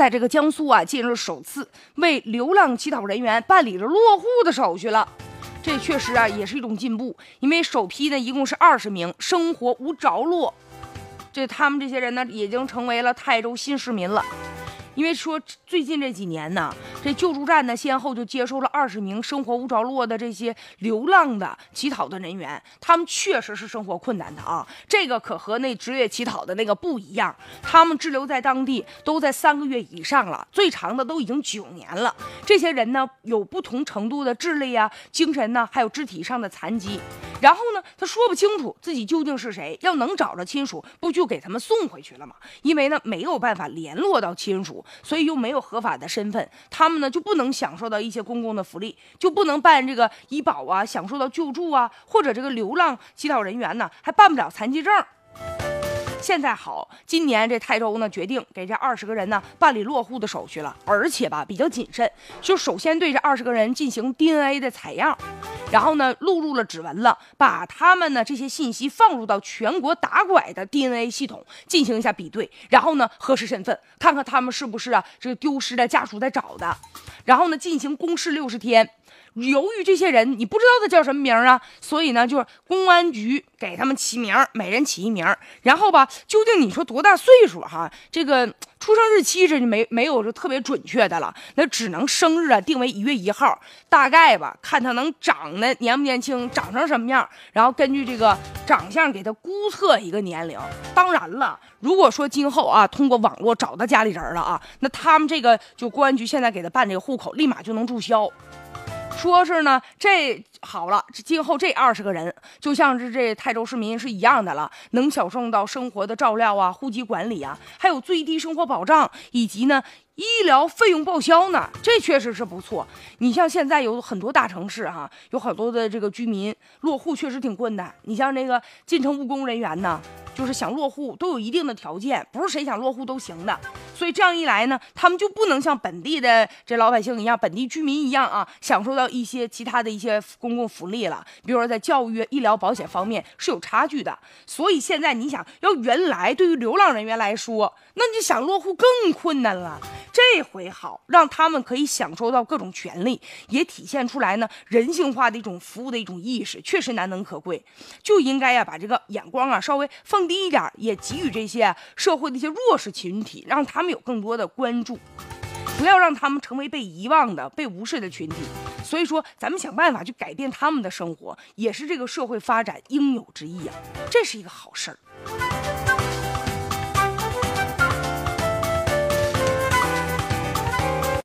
在这个江苏啊，近日首次为流浪乞讨人员办理了落户的手续了。这确实啊，也是一种进步，因为首批呢一共是二十名生活无着落，这他们这些人呢，已经成为了泰州新市民了。因为说最近这几年呢，这救助站呢先后就接收了二十名生活无着落的这些流浪的乞讨的人员，他们确实是生活困难的啊。这个可和那职业乞讨的那个不一样，他们滞留在当地都在三个月以上了，最长的都已经九年了。这些人呢有不同程度的智力啊、精神呢，还有肢体上的残疾。然后呢，他说不清楚自己究竟是谁，要能找着亲属，不就给他们送回去了吗？因为呢没有办法联络到亲属。所以又没有合法的身份，他们呢就不能享受到一些公共的福利，就不能办这个医保啊，享受到救助啊，或者这个流浪乞讨人员呢还办不了残疾证。现在好，今年这泰州呢决定给这二十个人呢办理落户的手续了，而且吧比较谨慎，就首先对这二十个人进行 DNA 的采样，然后呢录入了指纹了，把他们呢这些信息放入到全国打拐的 DNA 系统进行一下比对，然后呢核实身份，看看他们是不是啊这个丢失的家属在找的，然后呢进行公示六十天。由于这些人你不知道他叫什么名啊，所以呢，就是公安局给他们起名，每人起一名。然后吧，究竟你说多大岁数哈？这个出生日期这就没没有说特别准确的了，那只能生日啊定为一月一号，大概吧，看他能长得年不年轻，长成什么样，然后根据这个长相给他估测一个年龄。当然了，如果说今后啊通过网络找到家里人了啊，那他们这个就公安局现在给他办这个户口，立马就能注销。说是呢，这好了，今后这二十个人就像是这泰州市民是一样的了，能享受到生活的照料啊、户籍管理啊，还有最低生活保障，以及呢医疗费用报销呢，这确实是不错。你像现在有很多大城市哈，有很多的这个居民落户确实挺困难。你像那个进城务工人员呢。就是想落户都有一定的条件，不是谁想落户都行的。所以这样一来呢，他们就不能像本地的这老百姓一样，本地居民一样啊，享受到一些其他的一些公共福利了。比如说在教育、医疗保险方面是有差距的。所以现在你想要原来对于流浪人员来说，那你想落户更困难了。这回好，让他们可以享受到各种权利，也体现出来呢人性化的一种服务的一种意识，确实难能可贵。就应该呀把这个眼光啊稍微放低一点，也给予这些社会的一些弱势群体，让他们有更多的关注，不要让他们成为被遗忘的、被无视的群体。所以说，咱们想办法去改变他们的生活，也是这个社会发展应有之义啊，这是一个好事儿。